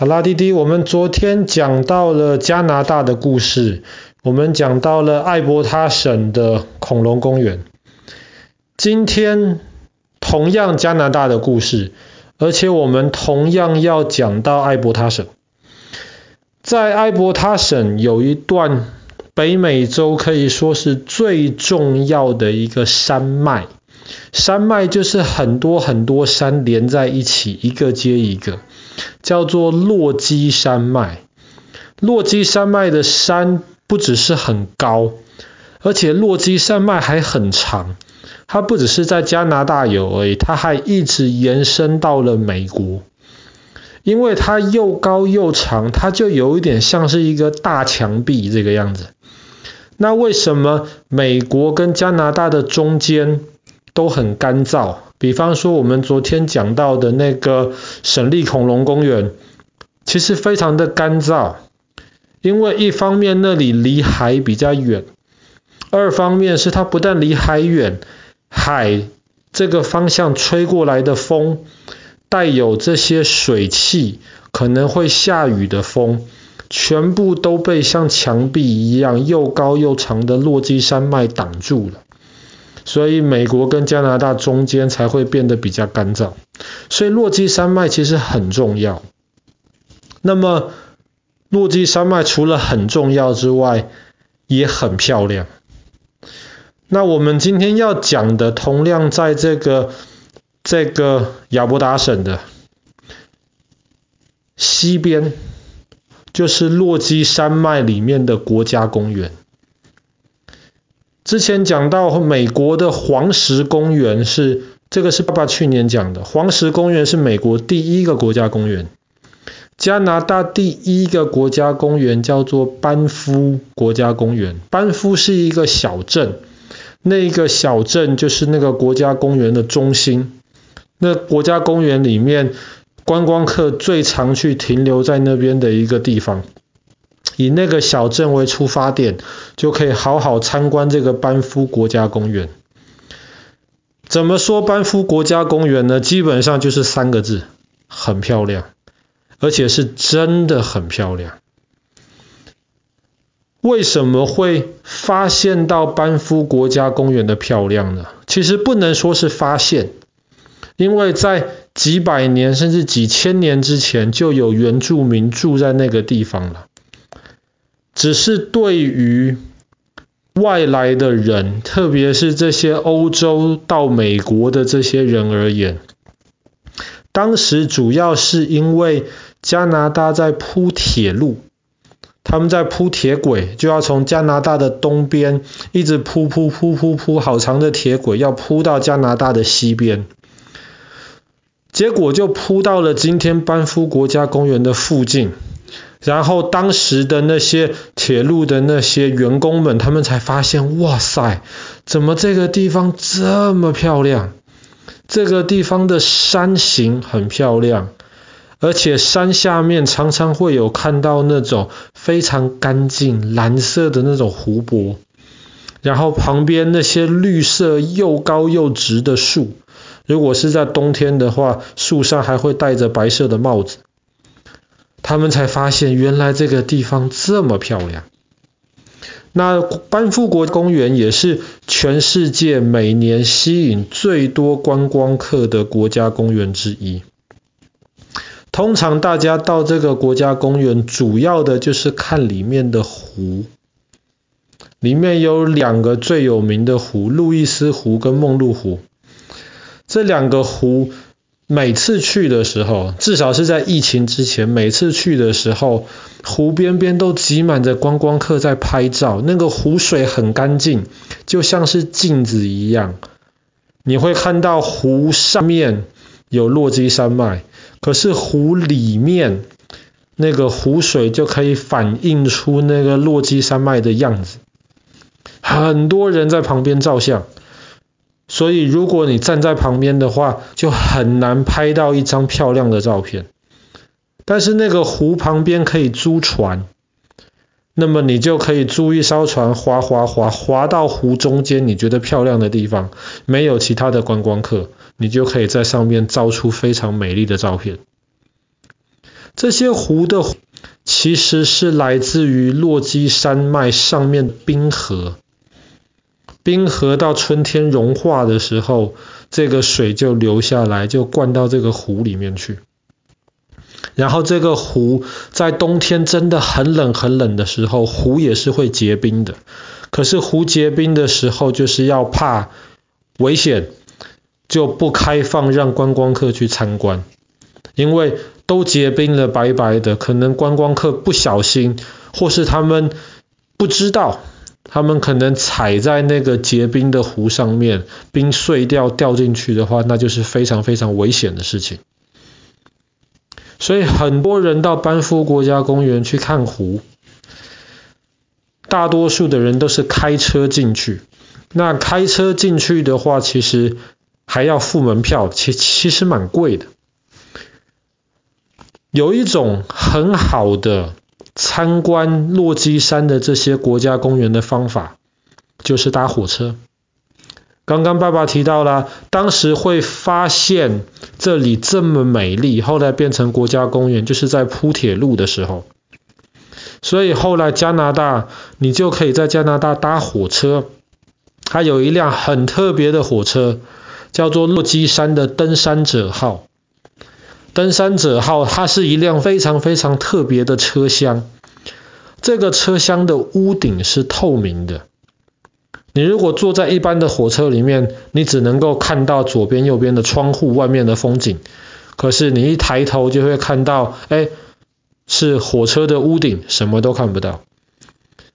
好啦，弟弟，我们昨天讲到了加拿大的故事，我们讲到了艾伯塔省的恐龙公园。今天同样加拿大的故事，而且我们同样要讲到艾伯塔省。在艾伯塔省有一段北美洲可以说是最重要的一个山脉，山脉就是很多很多山连在一起，一个接一个。叫做落基山脉。落基山脉的山不只是很高，而且落基山脉还很长。它不只是在加拿大有而已，它还一直延伸到了美国。因为它又高又长，它就有一点像是一个大墙壁这个样子。那为什么美国跟加拿大的中间都很干燥？比方说，我们昨天讲到的那个省立恐龙公园，其实非常的干燥，因为一方面那里离海比较远，二方面是它不但离海远，海这个方向吹过来的风，带有这些水汽，可能会下雨的风，全部都被像墙壁一样又高又长的落基山脉挡住了。所以美国跟加拿大中间才会变得比较干燥，所以落基山脉其实很重要。那么落基山脉除了很重要之外，也很漂亮。那我们今天要讲的，同样在这个这个亚伯达省的西边，就是落基山脉里面的国家公园。之前讲到美国的黄石公园是，这个是爸爸去年讲的，黄石公园是美国第一个国家公园。加拿大第一个国家公园叫做班夫国家公园，班夫是一个小镇，那个小镇就是那个国家公园的中心。那国家公园里面观光客最常去停留在那边的一个地方。以那个小镇为出发点，就可以好好参观这个班夫国家公园。怎么说班夫国家公园呢？基本上就是三个字：很漂亮，而且是真的很漂亮。为什么会发现到班夫国家公园的漂亮呢？其实不能说是发现，因为在几百年甚至几千年之前，就有原住民住在那个地方了。只是对于外来的人，特别是这些欧洲到美国的这些人而言，当时主要是因为加拿大在铺铁路，他们在铺铁轨，就要从加拿大的东边一直铺铺铺铺铺好长的铁轨，要铺到加拿大的西边，结果就铺到了今天班夫国家公园的附近。然后当时的那些铁路的那些员工们，他们才发现，哇塞，怎么这个地方这么漂亮？这个地方的山形很漂亮，而且山下面常常会有看到那种非常干净蓝色的那种湖泊，然后旁边那些绿色又高又直的树，如果是在冬天的话，树上还会戴着白色的帽子。他们才发现，原来这个地方这么漂亮。那班夫国公园也是全世界每年吸引最多观光客的国家公园之一。通常大家到这个国家公园，主要的就是看里面的湖。里面有两个最有名的湖：路易斯湖跟梦露湖。这两个湖。每次去的时候，至少是在疫情之前，每次去的时候，湖边边都挤满着观光客在拍照。那个湖水很干净，就像是镜子一样。你会看到湖上面有落基山脉，可是湖里面那个湖水就可以反映出那个落基山脉的样子。很多人在旁边照相。所以，如果你站在旁边的话，就很难拍到一张漂亮的照片。但是那个湖旁边可以租船，那么你就可以租一艘船，划划划，划到湖中间你觉得漂亮的地方，没有其他的观光客，你就可以在上面照出非常美丽的照片。这些湖的其实是来自于落基山脉上面的冰河。冰河到春天融化的时候，这个水就流下来，就灌到这个湖里面去。然后这个湖在冬天真的很冷很冷的时候，湖也是会结冰的。可是湖结冰的时候，就是要怕危险，就不开放让观光客去参观，因为都结冰了，白白的，可能观光客不小心，或是他们不知道。他们可能踩在那个结冰的湖上面，冰碎掉掉进去的话，那就是非常非常危险的事情。所以很多人到班夫国家公园去看湖，大多数的人都是开车进去。那开车进去的话，其实还要付门票，其其实蛮贵的。有一种很好的。参观落基山的这些国家公园的方法，就是搭火车。刚刚爸爸提到了，当时会发现这里这么美丽，后来变成国家公园，就是在铺铁路的时候。所以后来加拿大，你就可以在加拿大搭火车，它有一辆很特别的火车，叫做落基山的登山者号。登山者号，它是一辆非常非常特别的车厢。这个车厢的屋顶是透明的。你如果坐在一般的火车里面，你只能够看到左边、右边的窗户外面的风景。可是你一抬头就会看到，哎，是火车的屋顶，什么都看不到。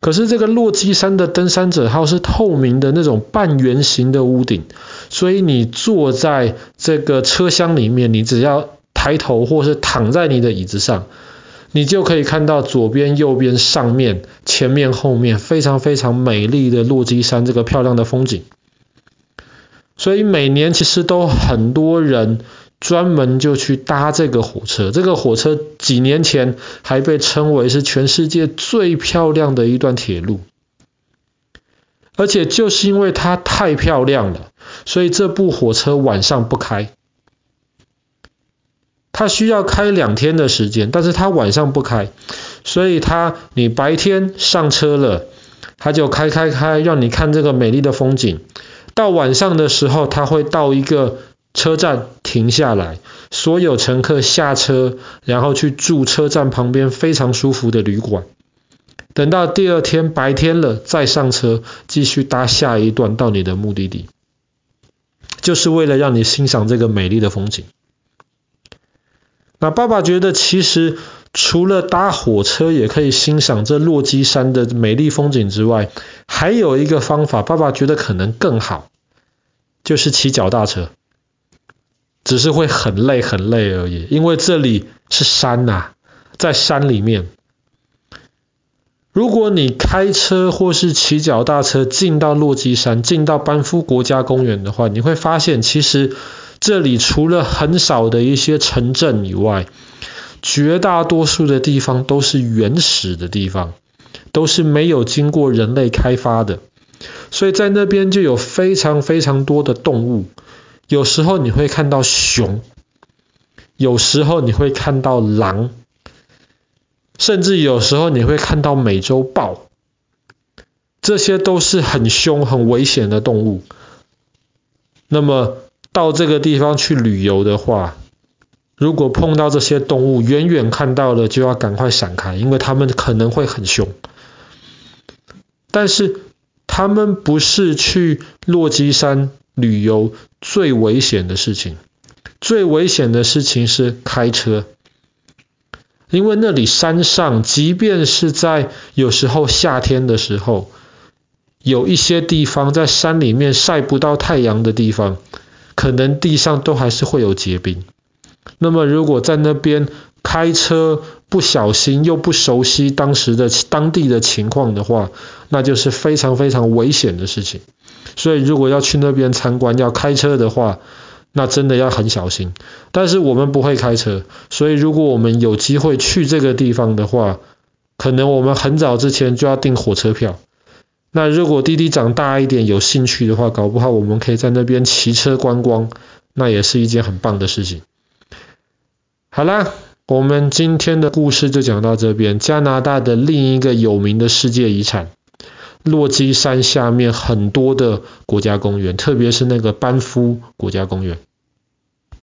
可是这个落基山的登山者号是透明的那种半圆形的屋顶，所以你坐在这个车厢里面，你只要抬头或是躺在你的椅子上，你就可以看到左边、右边、上面、前面、后面非常非常美丽的落基山这个漂亮的风景。所以每年其实都很多人专门就去搭这个火车。这个火车几年前还被称为是全世界最漂亮的一段铁路。而且就是因为它太漂亮了，所以这部火车晚上不开。它需要开两天的时间，但是它晚上不开，所以它你白天上车了，它就开开开，让你看这个美丽的风景。到晚上的时候，它会到一个车站停下来，所有乘客下车，然后去住车站旁边非常舒服的旅馆。等到第二天白天了，再上车，继续搭下一段到你的目的地，就是为了让你欣赏这个美丽的风景。那爸爸觉得，其实除了搭火车也可以欣赏这落基山的美丽风景之外，还有一个方法，爸爸觉得可能更好，就是骑脚踏车。只是会很累很累而已，因为这里是山呐，在山里面。如果你开车或是骑脚踏车进到落基山，进到班夫国家公园的话，你会发现其实。这里除了很少的一些城镇以外，绝大多数的地方都是原始的地方，都是没有经过人类开发的，所以在那边就有非常非常多的动物。有时候你会看到熊，有时候你会看到狼，甚至有时候你会看到美洲豹，这些都是很凶、很危险的动物。那么，到这个地方去旅游的话，如果碰到这些动物，远远看到了就要赶快闪开，因为它们可能会很凶。但是他们不是去落基山旅游最危险的事情，最危险的事情是开车，因为那里山上，即便是在有时候夏天的时候，有一些地方在山里面晒不到太阳的地方。可能地上都还是会有结冰。那么如果在那边开车不小心又不熟悉当时的当地的情况的话，那就是非常非常危险的事情。所以如果要去那边参观要开车的话，那真的要很小心。但是我们不会开车，所以如果我们有机会去这个地方的话，可能我们很早之前就要订火车票。那如果弟弟长大一点，有兴趣的话，搞不好我们可以在那边骑车观光，那也是一件很棒的事情。好啦，我们今天的故事就讲到这边。加拿大的另一个有名的世界遗产——落基山下面很多的国家公园，特别是那个班夫国家公园。